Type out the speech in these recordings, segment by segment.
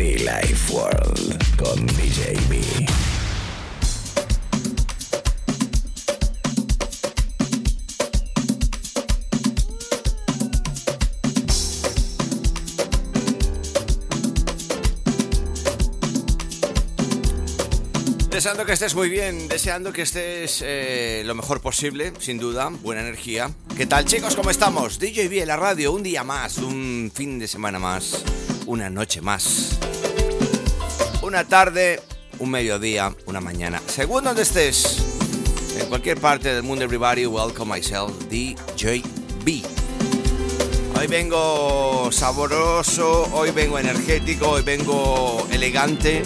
Be Life World con DJ B. Deseando que estés muy bien, deseando que estés eh, lo mejor posible, sin duda, buena energía. ¿Qué tal chicos? ¿Cómo estamos? DJ B en la radio, un día más, un fin de semana más, una noche más. Una tarde, un mediodía, una mañana. Según donde estés, en cualquier parte del mundo, everybody, welcome myself, DJ B. Hoy vengo saboroso, hoy vengo energético, hoy vengo elegante.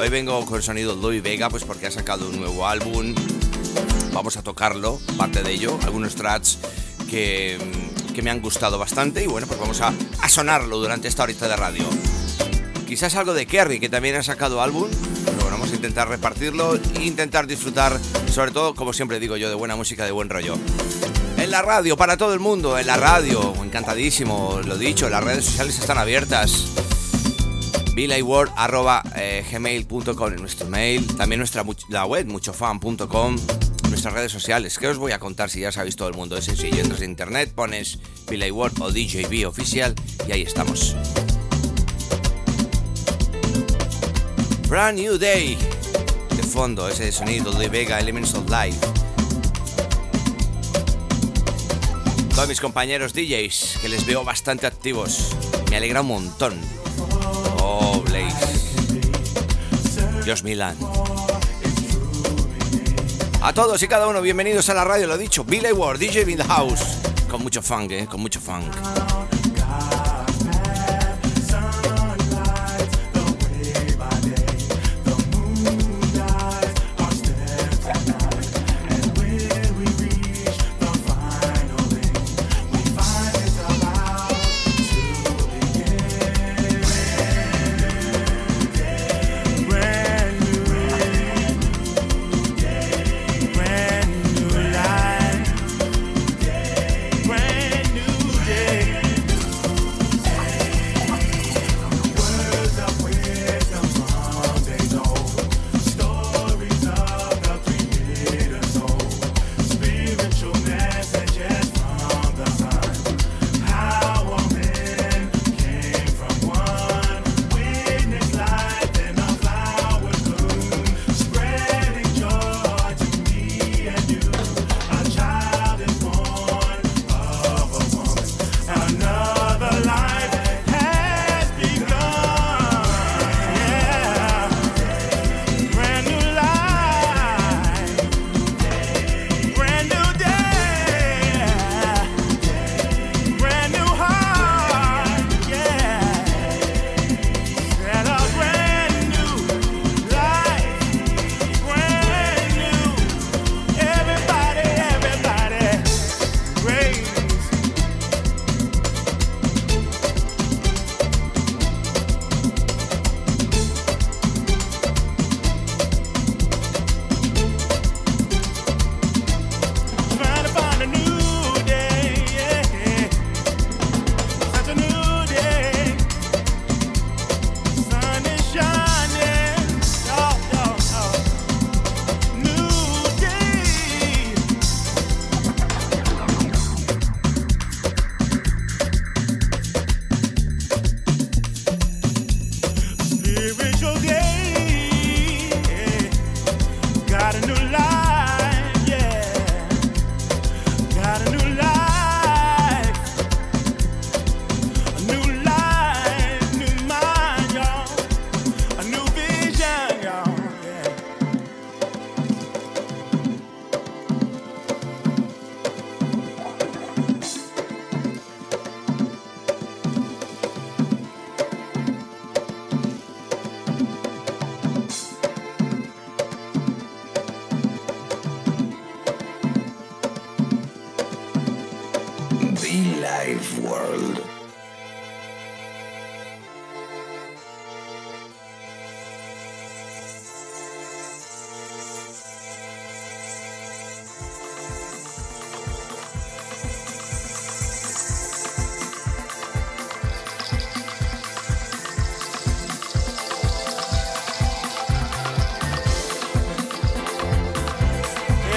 Hoy vengo con sonido Louis Vega, pues porque ha sacado un nuevo álbum. Vamos a tocarlo, parte de ello, algunos tracks que, que me han gustado bastante y bueno, pues vamos a, sonarlo durante esta horita de radio. Quizás algo de Kerry, que también ha sacado álbum, pero bueno, vamos a intentar repartirlo e intentar disfrutar, sobre todo, como siempre digo yo, de buena música, de buen rollo. En la radio, para todo el mundo, en la radio, encantadísimo, lo dicho, las redes sociales están abiertas gmail.com en nuestro mail, también nuestra la web muchofan.com, nuestras redes sociales. ¿Qué os voy a contar si ya sabéis todo el mundo? Es sencillo, entras en internet, pones Billy Ward o DJB oficial y ahí estamos. Brand New Day. De fondo, ese sonido de Vega Elements of Life. Todos mis compañeros DJs, que les veo bastante activos. Me alegra un montón. Oh, Blaze. Dios Milan. A todos y cada uno, bienvenidos a la radio, lo dicho. Billy Ward, DJ in the house. Con mucho funk, eh, con mucho funk.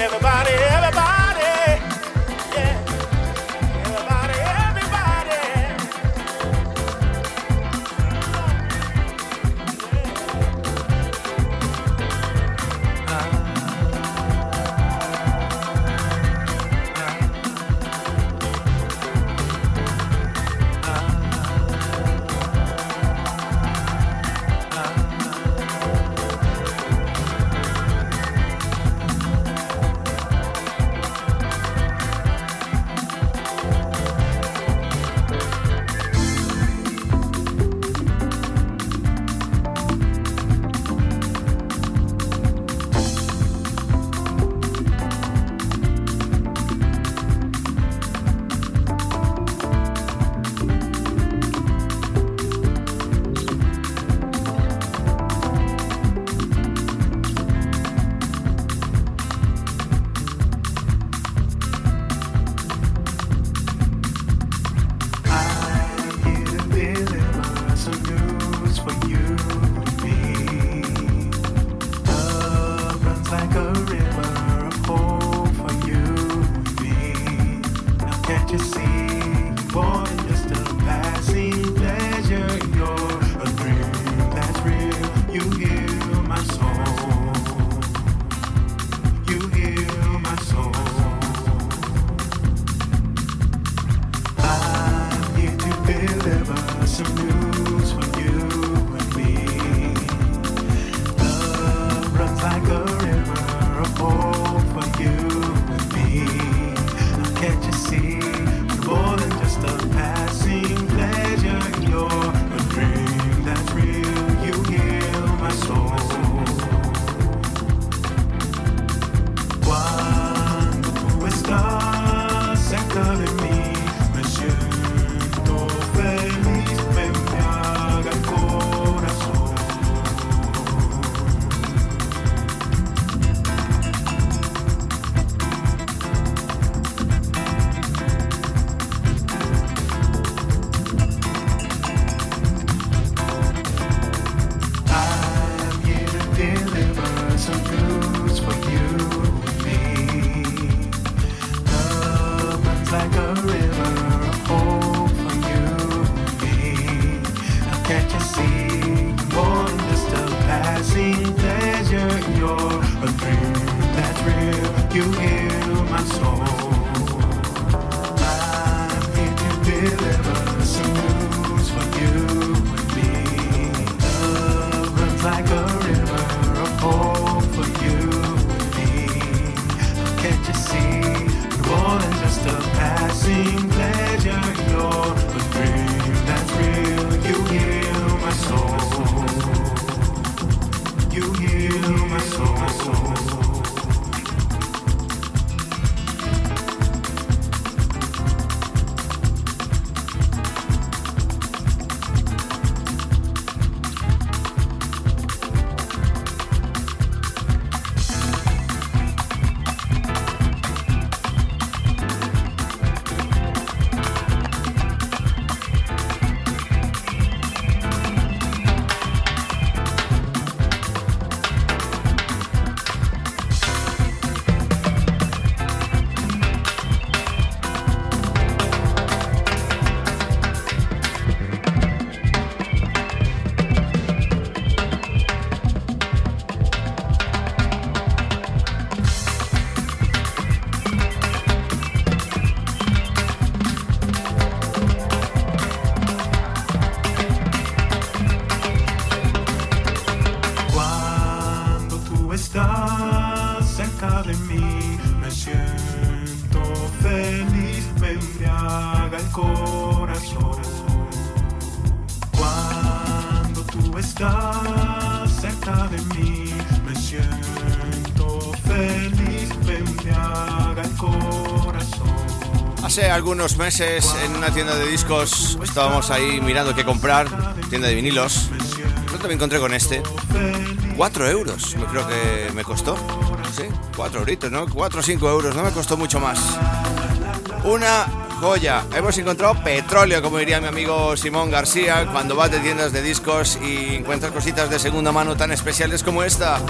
everybody. Algunos meses en una tienda de discos estábamos ahí mirando qué comprar, tienda de vinilos. Pronto me encontré con este. 4 euros, me creo que me costó. Sí, 4 euritos, ¿no? 4 o 5 euros, no me costó mucho más. Una joya. Hemos encontrado petróleo, como diría mi amigo Simón García, cuando vas de tiendas de discos y encuentras cositas de segunda mano tan especiales como esta.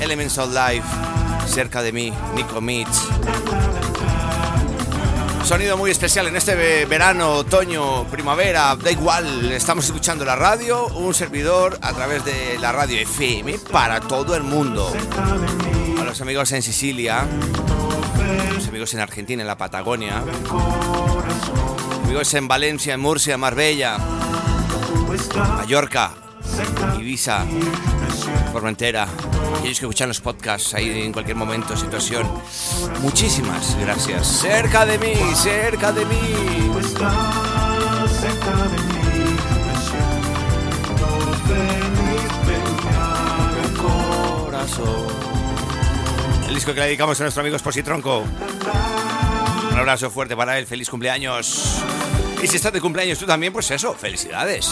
Elements of Life, cerca de mí, Nico Mitch. Sonido muy especial en este verano, otoño, primavera, da igual, estamos escuchando la radio, un servidor a través de la radio FM para todo el mundo. A los amigos en Sicilia, a los amigos en Argentina, en la Patagonia, amigos en Valencia, en Murcia, Marbella, Mallorca, Ibiza, Formentera, aquellos que escuchan los podcasts ahí en cualquier momento, situación. Muchísimas gracias. Cerca de mí, cerca de mí. El disco que le dedicamos a nuestro amigo Tronco. Un abrazo fuerte para él, feliz cumpleaños. Y si estás de cumpleaños tú también, pues eso, felicidades.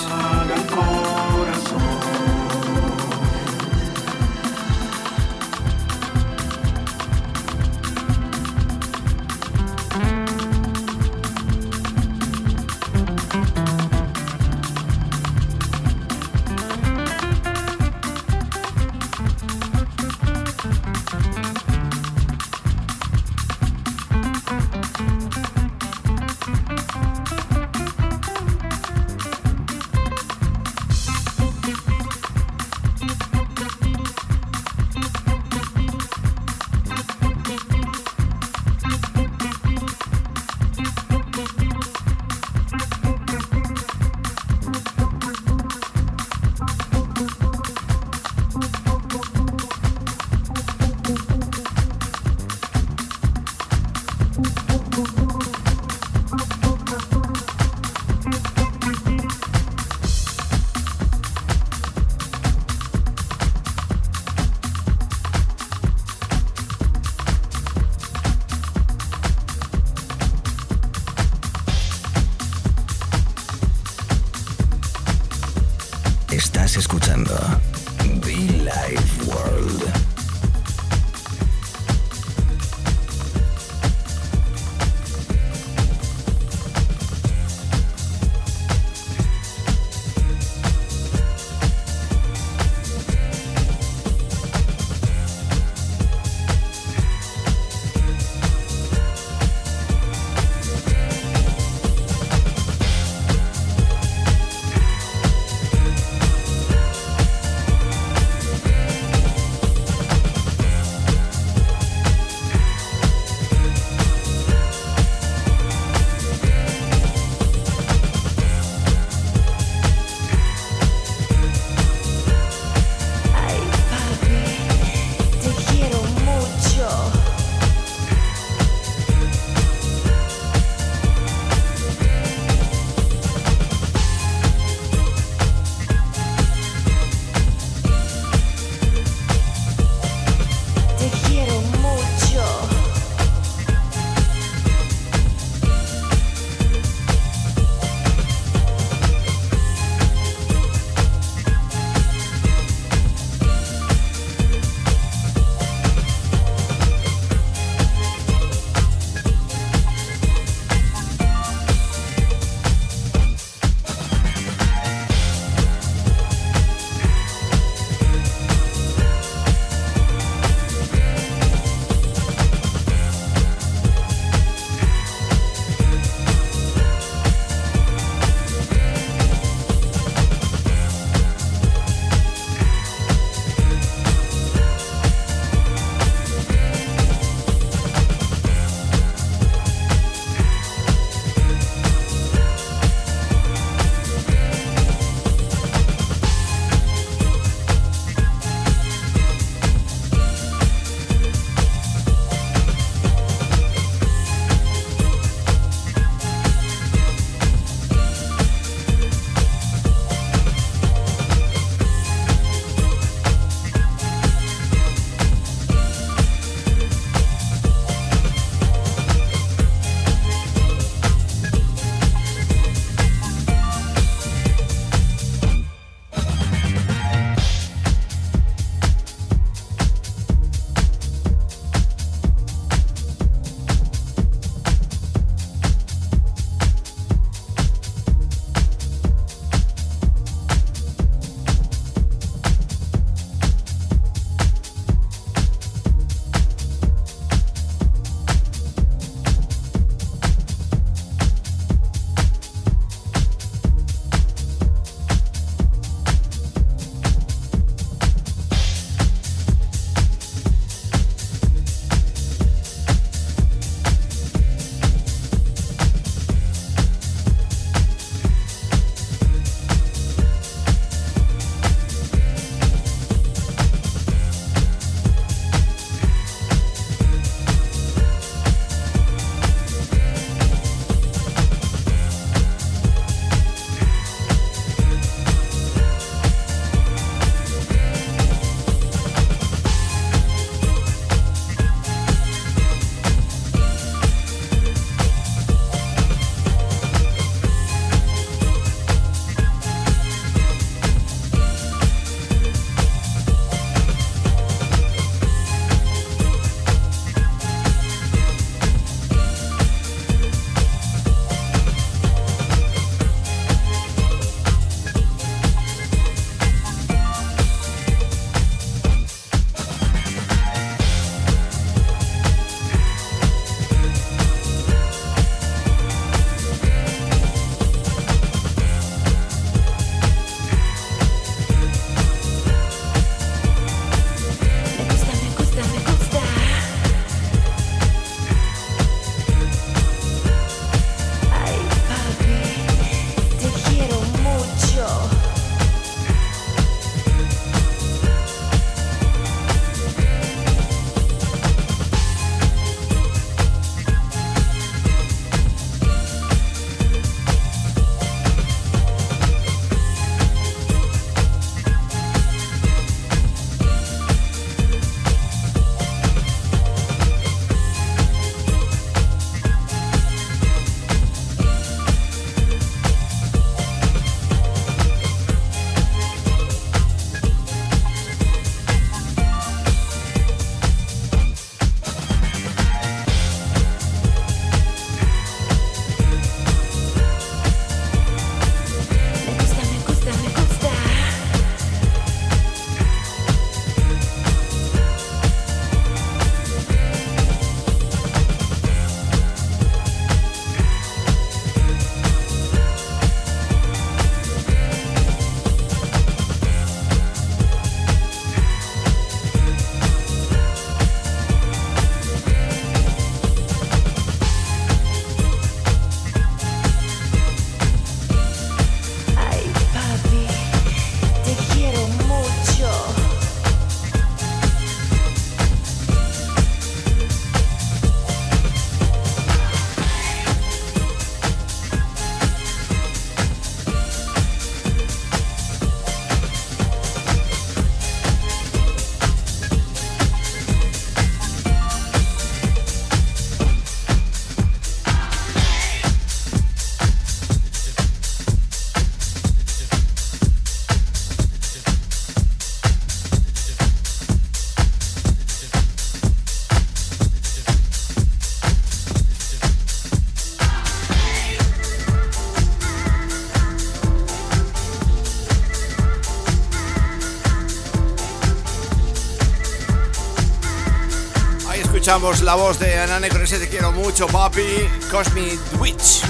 Escuchamos la voz de Anane con ese te quiero mucho, papi, Cosmic Witch.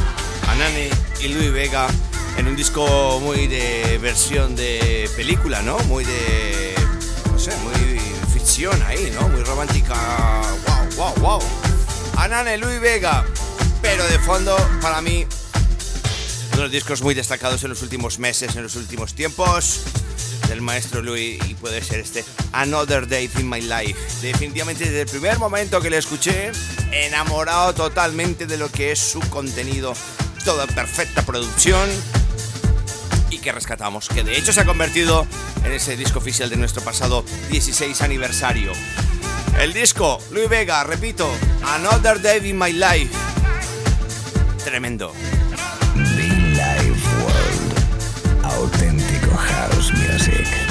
Anane y Luis Vega en un disco muy de versión de película, ¿no? Muy de, no sé, muy ficción ahí, ¿no? Muy romántica. Wow, wow, wow. Anane, Luis Vega. Pero de fondo, para mí, uno de los discos muy destacados en los últimos meses, en los últimos tiempos del maestro Louis y puede ser este Another Day in My Life. Definitivamente desde el primer momento que le escuché, enamorado totalmente de lo que es su contenido, toda perfecta producción y que rescatamos, que de hecho se ha convertido en ese disco oficial de nuestro pasado 16 aniversario. El disco, Louis Vega, repito, Another Day in My Life. Tremendo. Music.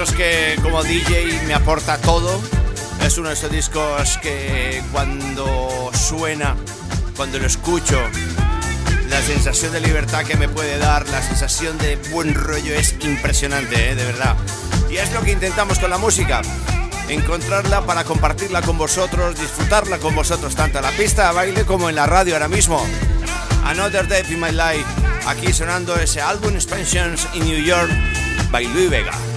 Discos que como DJ me aporta todo. Es uno de esos discos que cuando suena, cuando lo escucho, la sensación de libertad que me puede dar, la sensación de buen rollo es impresionante, ¿eh? de verdad. Y es lo que intentamos con la música. Encontrarla para compartirla con vosotros, disfrutarla con vosotros, tanto en la pista de baile como en la radio ahora mismo. Another Day in My Life, aquí sonando ese álbum Expansions in New York by Louis Vega.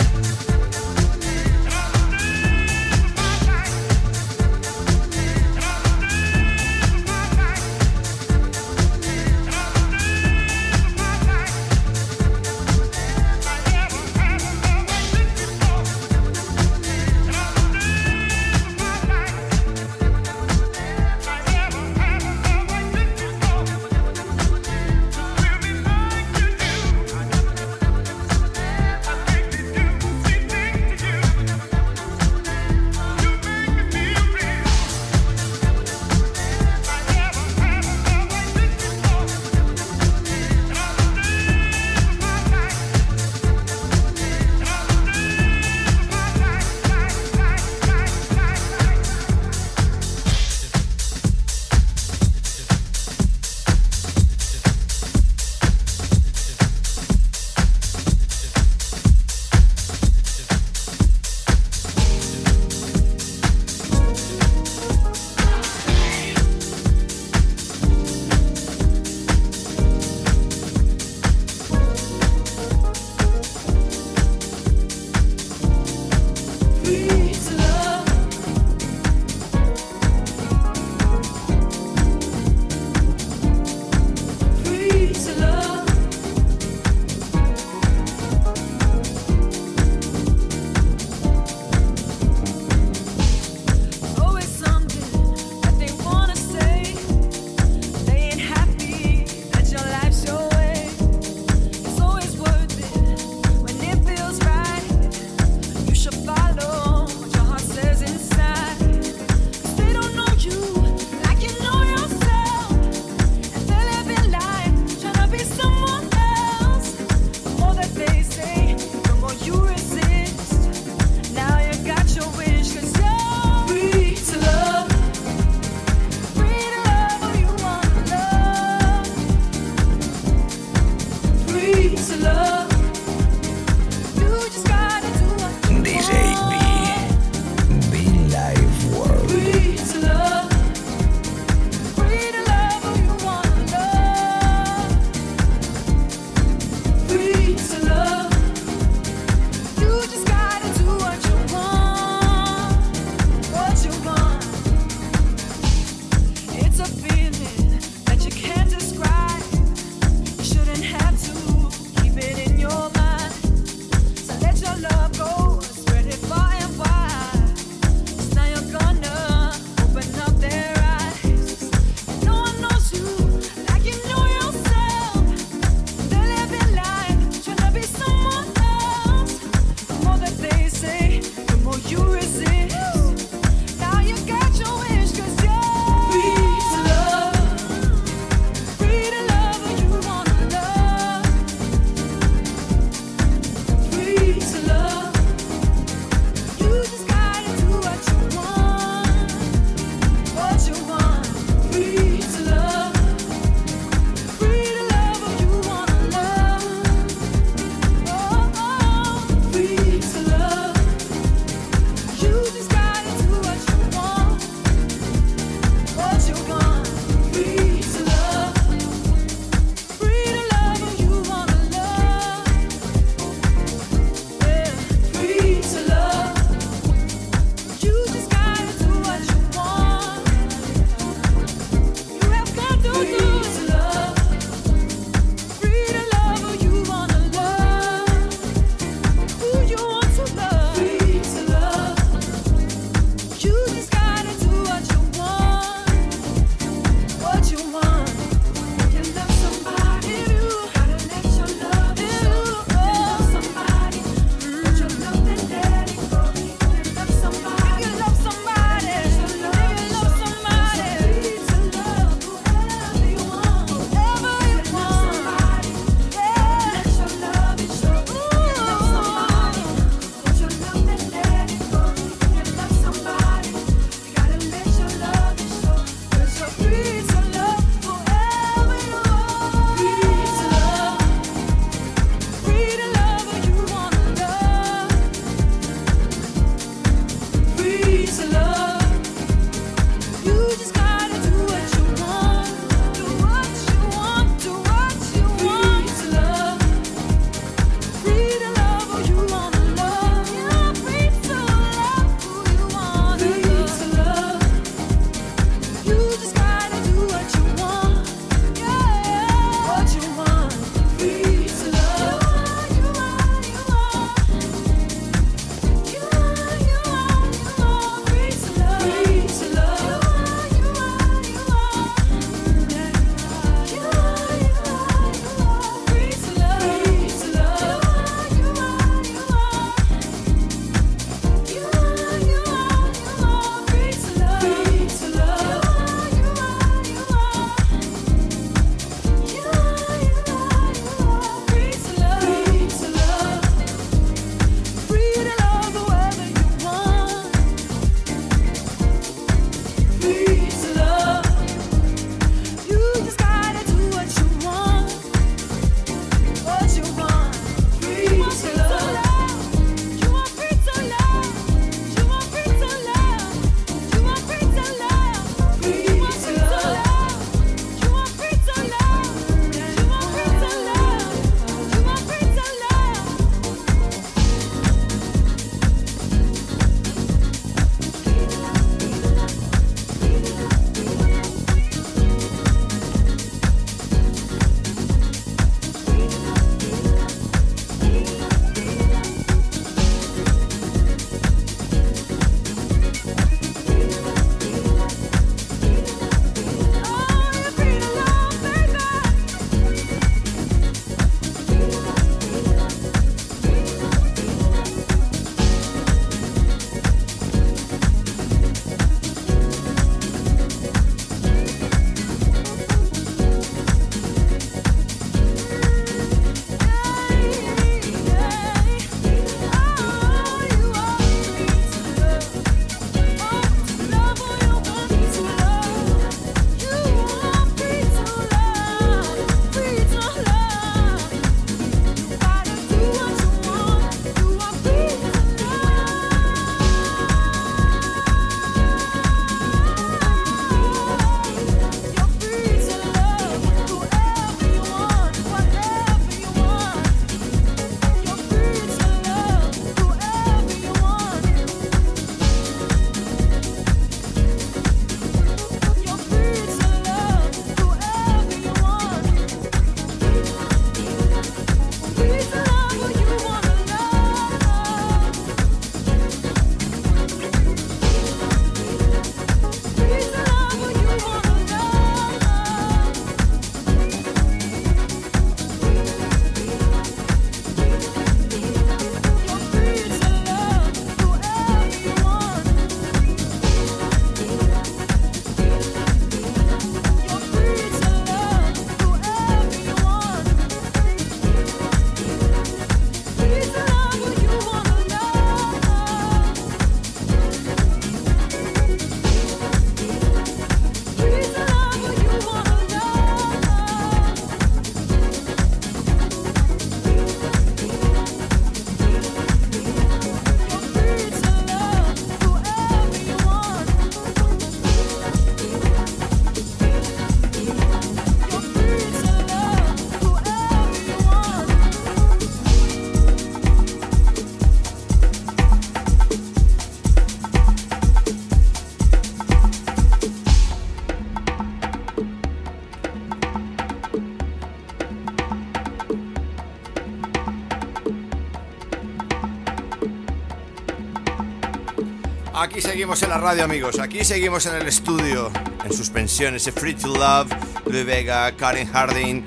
Seguimos en la radio, amigos. Aquí seguimos en el estudio. En suspensión, ese Free to Love, Louis Vega, Karen Harding.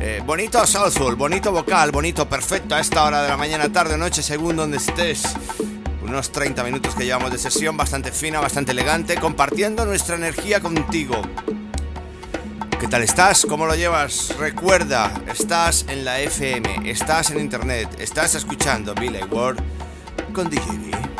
Eh, bonito soulful, bonito vocal, bonito, perfecto a esta hora de la mañana, tarde, noche, según donde estés. Unos 30 minutos que llevamos de sesión, bastante fina, bastante elegante, compartiendo nuestra energía contigo. ¿Qué tal estás? ¿Cómo lo llevas? Recuerda, estás en la FM, estás en internet, estás escuchando Billy Ward con DJB.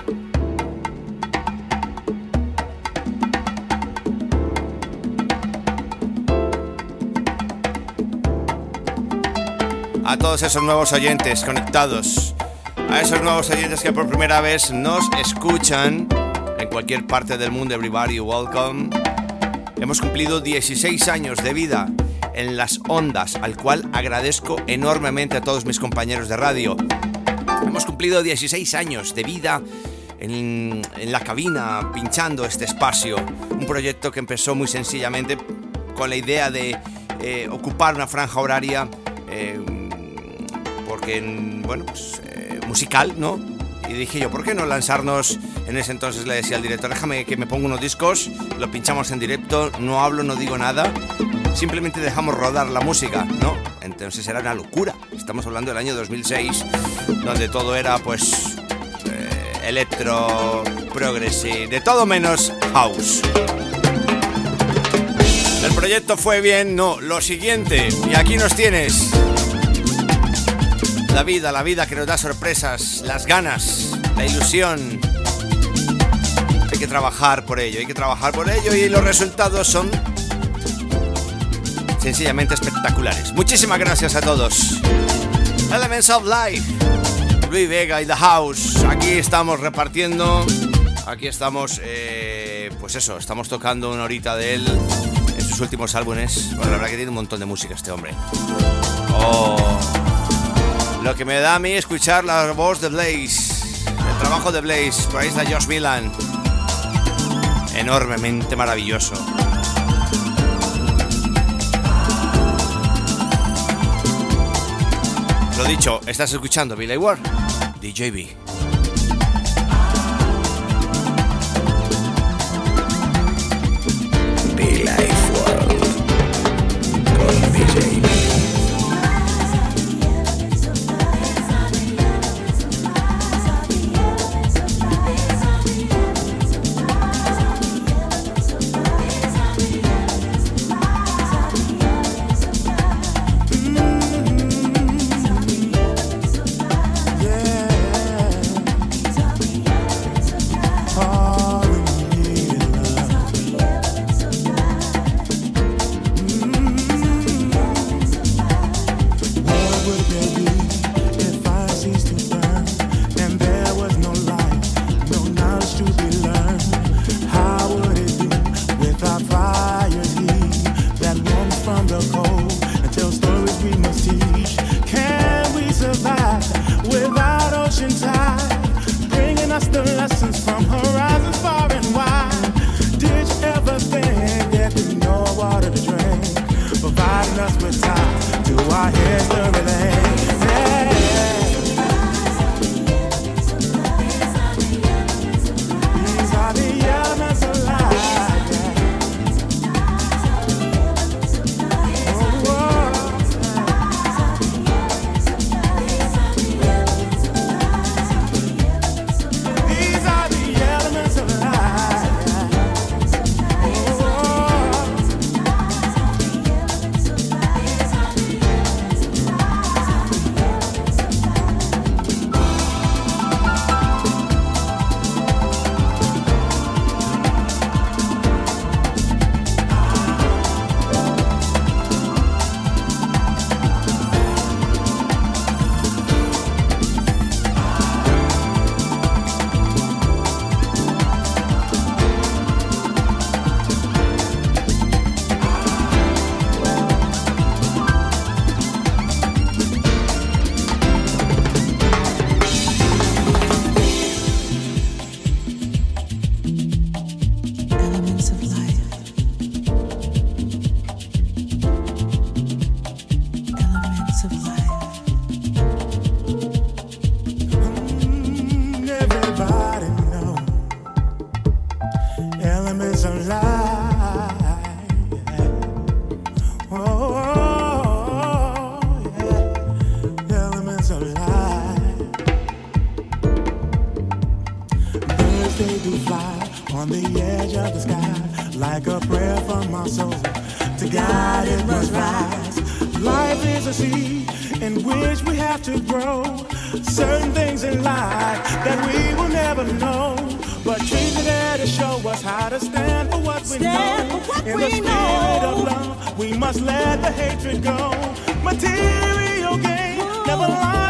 A todos esos nuevos oyentes conectados, a esos nuevos oyentes que por primera vez nos escuchan en cualquier parte del mundo, everybody welcome. Hemos cumplido 16 años de vida en las ondas, al cual agradezco enormemente a todos mis compañeros de radio. Hemos cumplido 16 años de vida en, la cabina, pinchando este espacio. Un proyecto que empezó muy sencillamente con la idea de eh, ocupar una franja horaria, eh, porque, bueno, pues, eh, musical, ¿no? Y dije yo, ¿por qué no lanzarnos? En ese entonces le decía al director, déjame que me ponga unos discos, lo pinchamos en directo, no hablo, no digo nada, simplemente dejamos rodar la música, ¿no? Entonces era una locura. Estamos hablando del año 2006, donde todo era pues eh, electro, progressive, de todo menos house. El proyecto fue bien, no, lo siguiente, y aquí nos tienes. La vida, la vida que nos da sorpresas, las ganas, la ilusión. Hay que trabajar por ello, hay que trabajar por ello y los resultados son sencillamente espectaculares. Muchísimas gracias a todos. Elements of Life, Luis Vega y The House. Aquí estamos repartiendo. Aquí estamos, eh, pues eso, estamos tocando una horita de él en sus últimos álbumes. Bueno, la verdad que tiene un montón de música este hombre. Oh, lo que me da a mí escuchar la voz de Blaze, el trabajo de Blaze, ahí está Josh Milan. Enormemente maravilloso. Lo dicho, estás escuchando Billy Ward, DJB. edge of the sky, like a prayer from my soul. To God it must rise. Life is a sea in which we have to grow. Certain things in life that we will never know. But change it there to show us how to stand for what we stand know. What in we the spirit know. of love, we must let the hatred go. Material gain, never lie.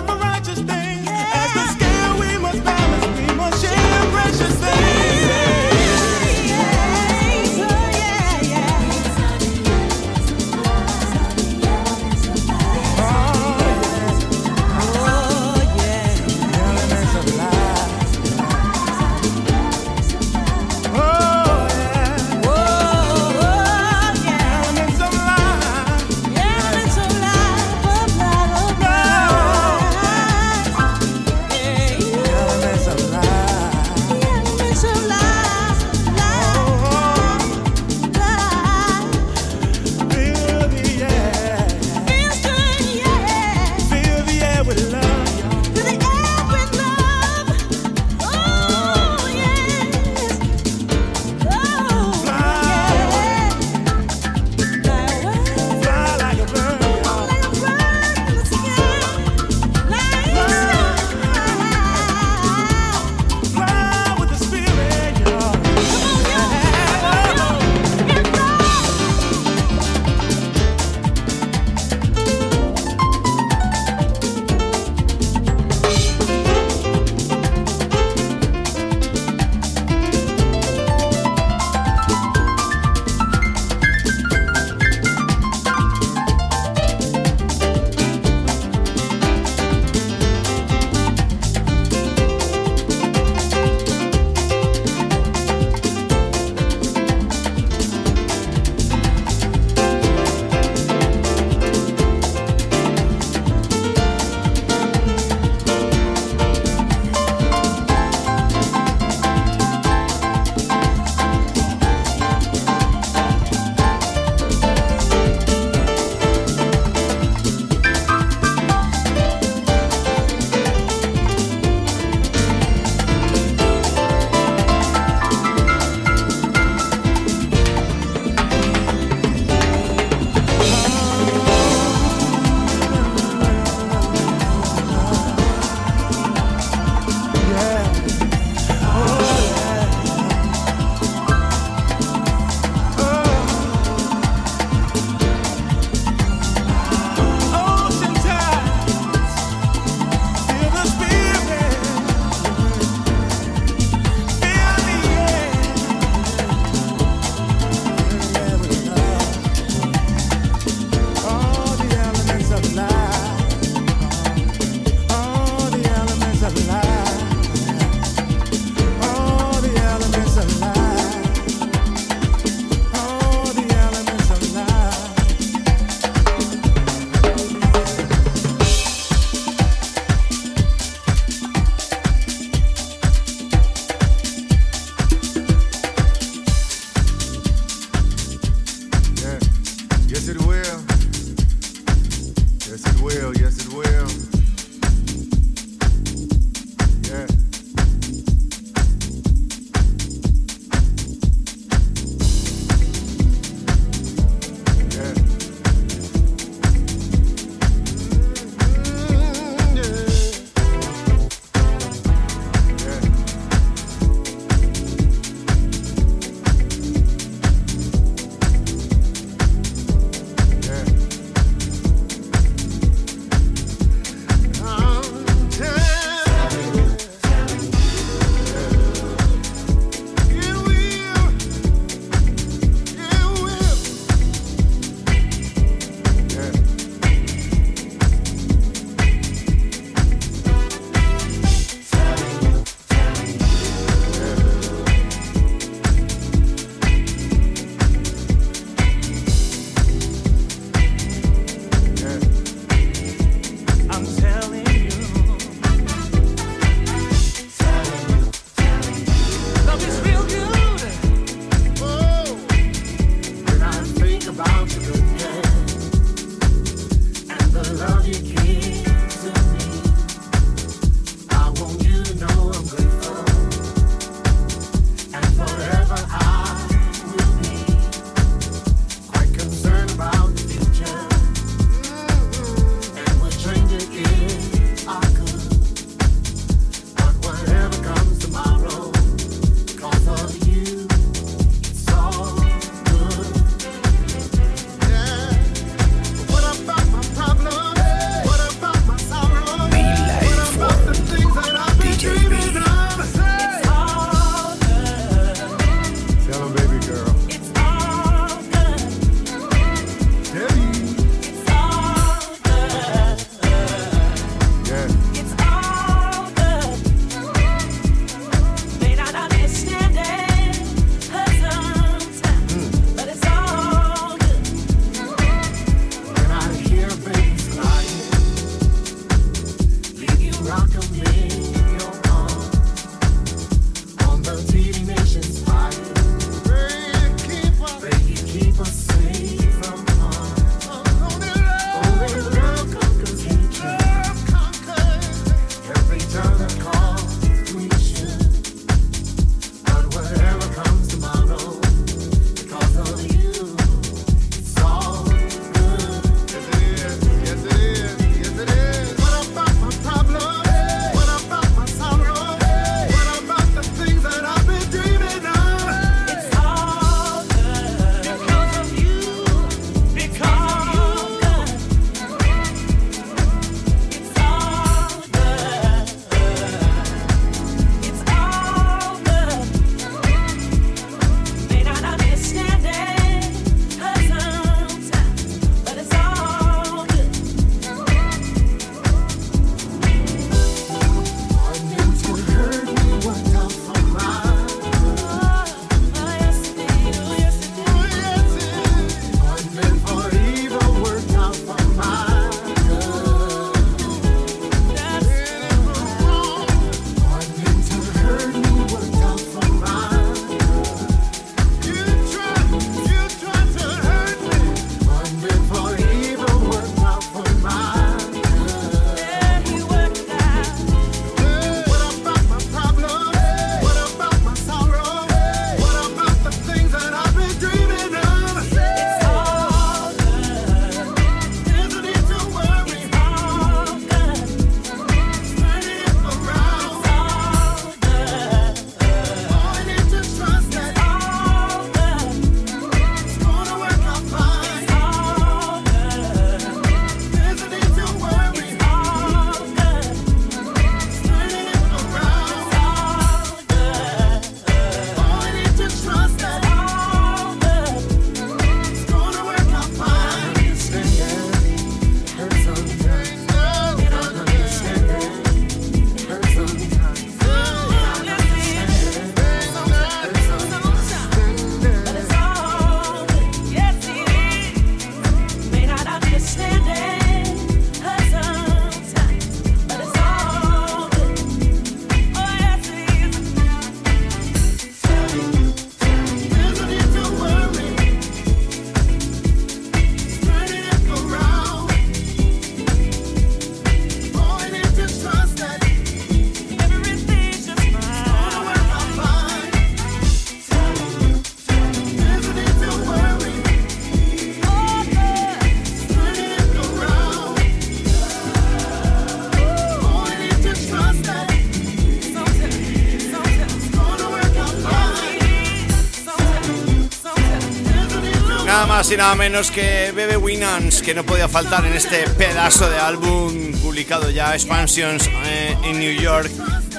Y nada menos que Bebe Winans, que no podía faltar en este pedazo de álbum publicado ya, Expansions eh, en New York,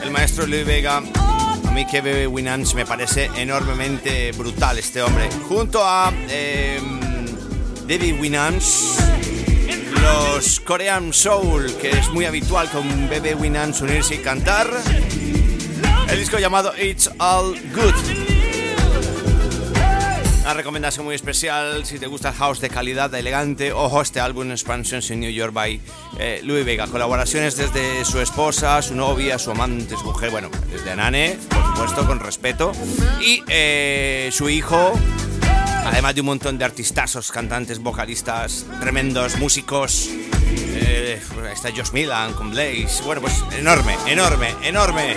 el maestro Louis Vega. A mí que Bebe Winans me parece enormemente brutal este hombre. Junto a eh, Winans, los Korean Soul, que es muy habitual con Bebe Winans unirse y cantar. El disco llamado It's All Good. Una recomendación muy especial si te gusta el house de calidad elegante. Ojo, este álbum Expansions in New York by eh, Louis Vega. Colaboraciones desde su esposa, su novia, su amante, su mujer, bueno, desde Anane, por supuesto, con respeto. Y eh, su hijo, además de un montón de artistazos, cantantes, vocalistas, tremendos músicos. Eh, está Josh Milan con Blaze. Bueno, pues enorme, enorme, enorme.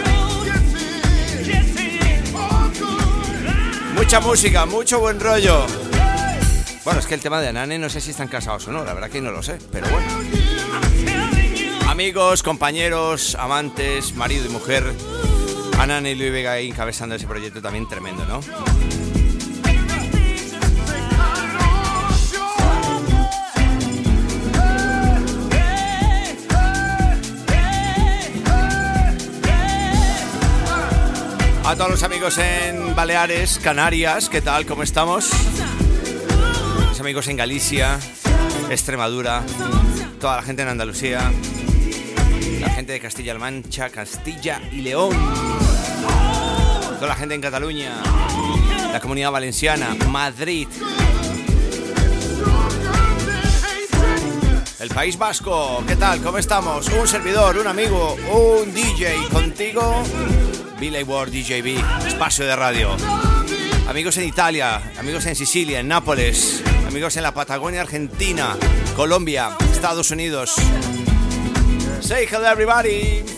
Mucha música, mucho buen rollo. Bueno, es que el tema de Anane no sé si están casados o no, la verdad que no lo sé, pero bueno. Amigos, compañeros, amantes, marido y mujer, Anane y Luis Vega encabezando ese proyecto también tremendo, ¿no? A todos los amigos en Baleares, Canarias, ¿qué tal? ¿Cómo estamos? Los amigos en Galicia, Extremadura, toda la gente en Andalucía, la gente de Castilla-La Mancha, Castilla y León, toda la gente en Cataluña, la comunidad valenciana, Madrid, el País Vasco, ¿qué tal? ¿Cómo estamos? Un servidor, un amigo, un DJ contigo. Billy Ward DJB, espacio de radio. Amigos en Italia, amigos en Sicilia, en Nápoles, amigos en la Patagonia Argentina, Colombia, Estados Unidos. Say hello everybody.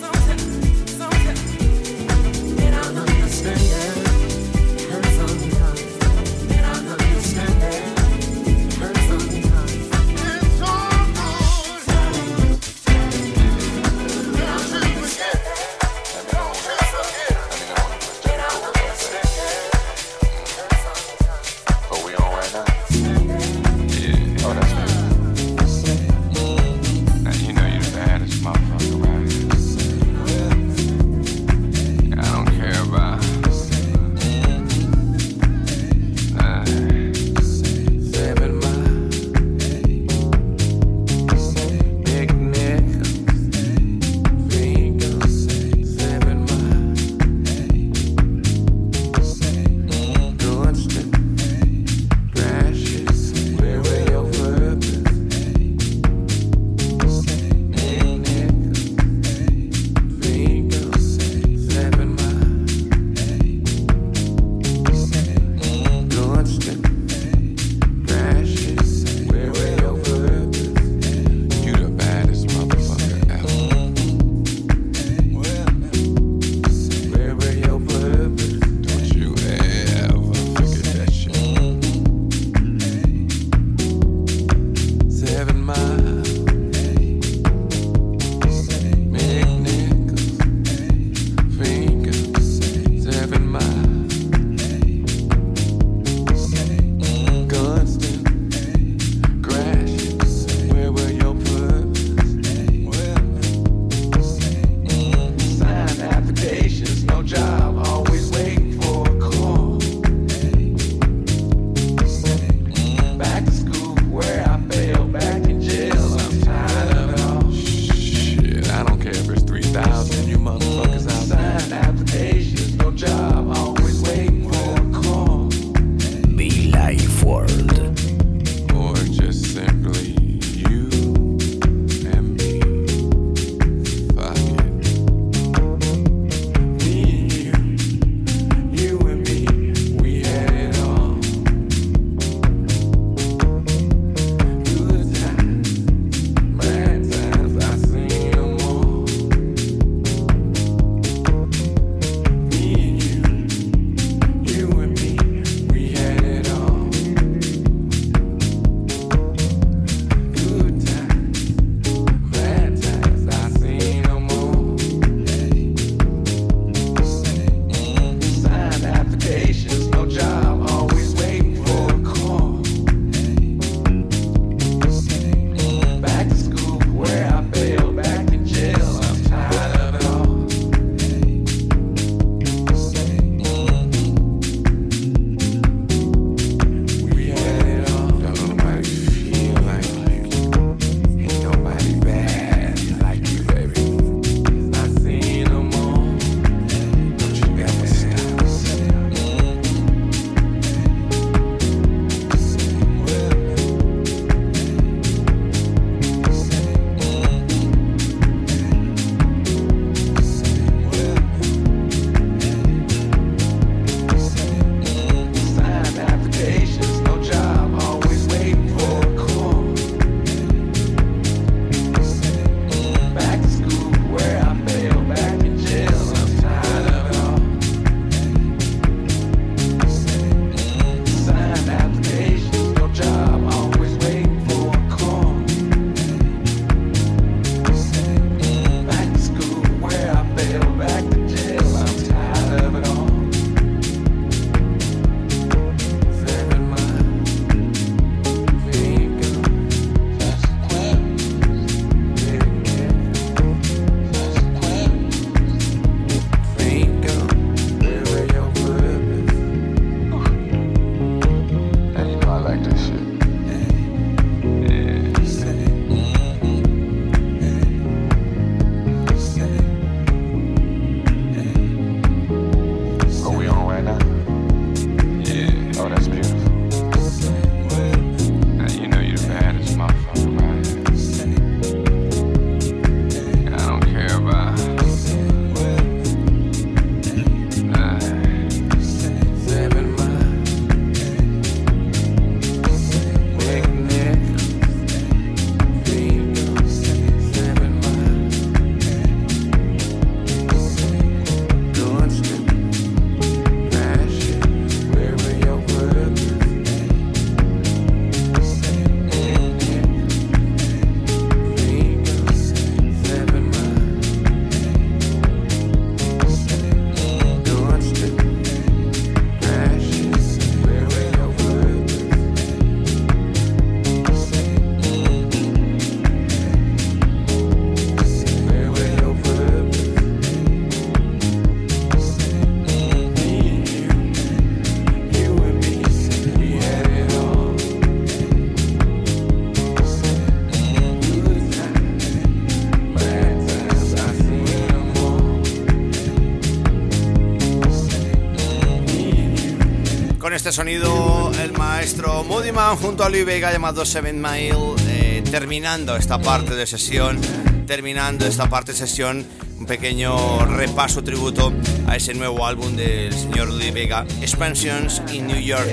Este sonido el maestro Moody Man junto a Louis Vega llamado Seven Mile, eh, terminando esta parte de sesión, terminando esta parte de sesión, un pequeño repaso tributo a ese nuevo álbum del señor Louis Vega, Expansions in New York.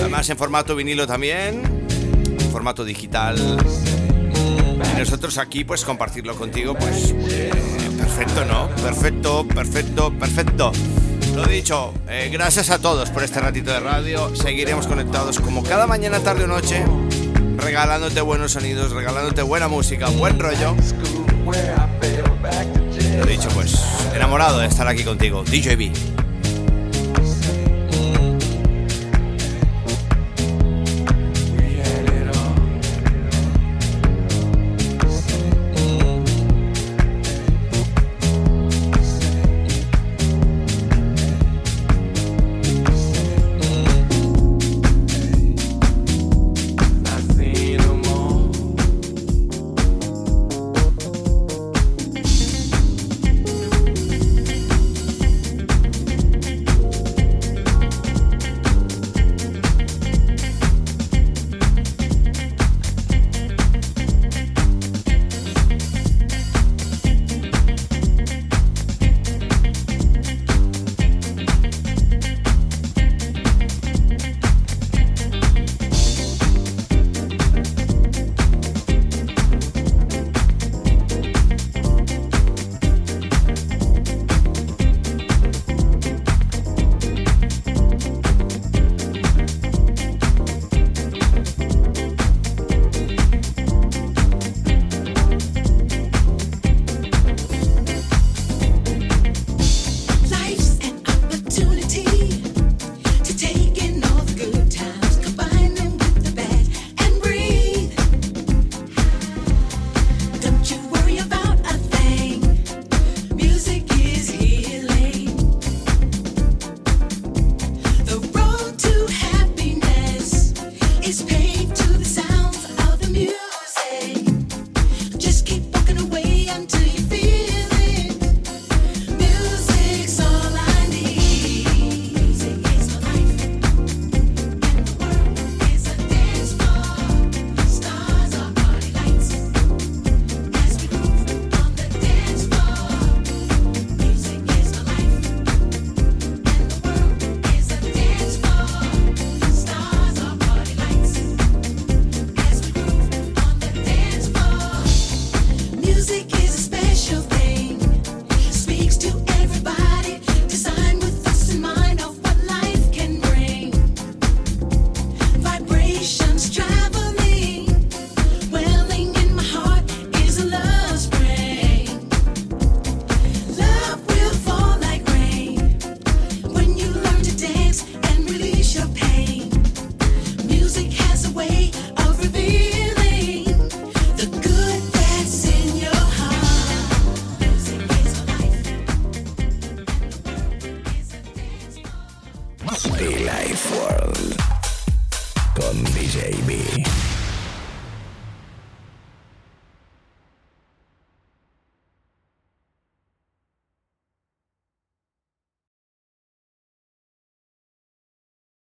Además en formato vinilo también, en formato digital. Y nosotros aquí pues compartirlo contigo pues eh, perfecto, ¿no? Perfecto, perfecto, perfecto. Lo dicho, eh, gracias a todos por este ratito de radio. Seguiremos conectados como cada mañana, tarde o noche, regalándote buenos sonidos, regalándote buena música, buen rollo. Lo dicho, pues enamorado de estar aquí contigo, DJB.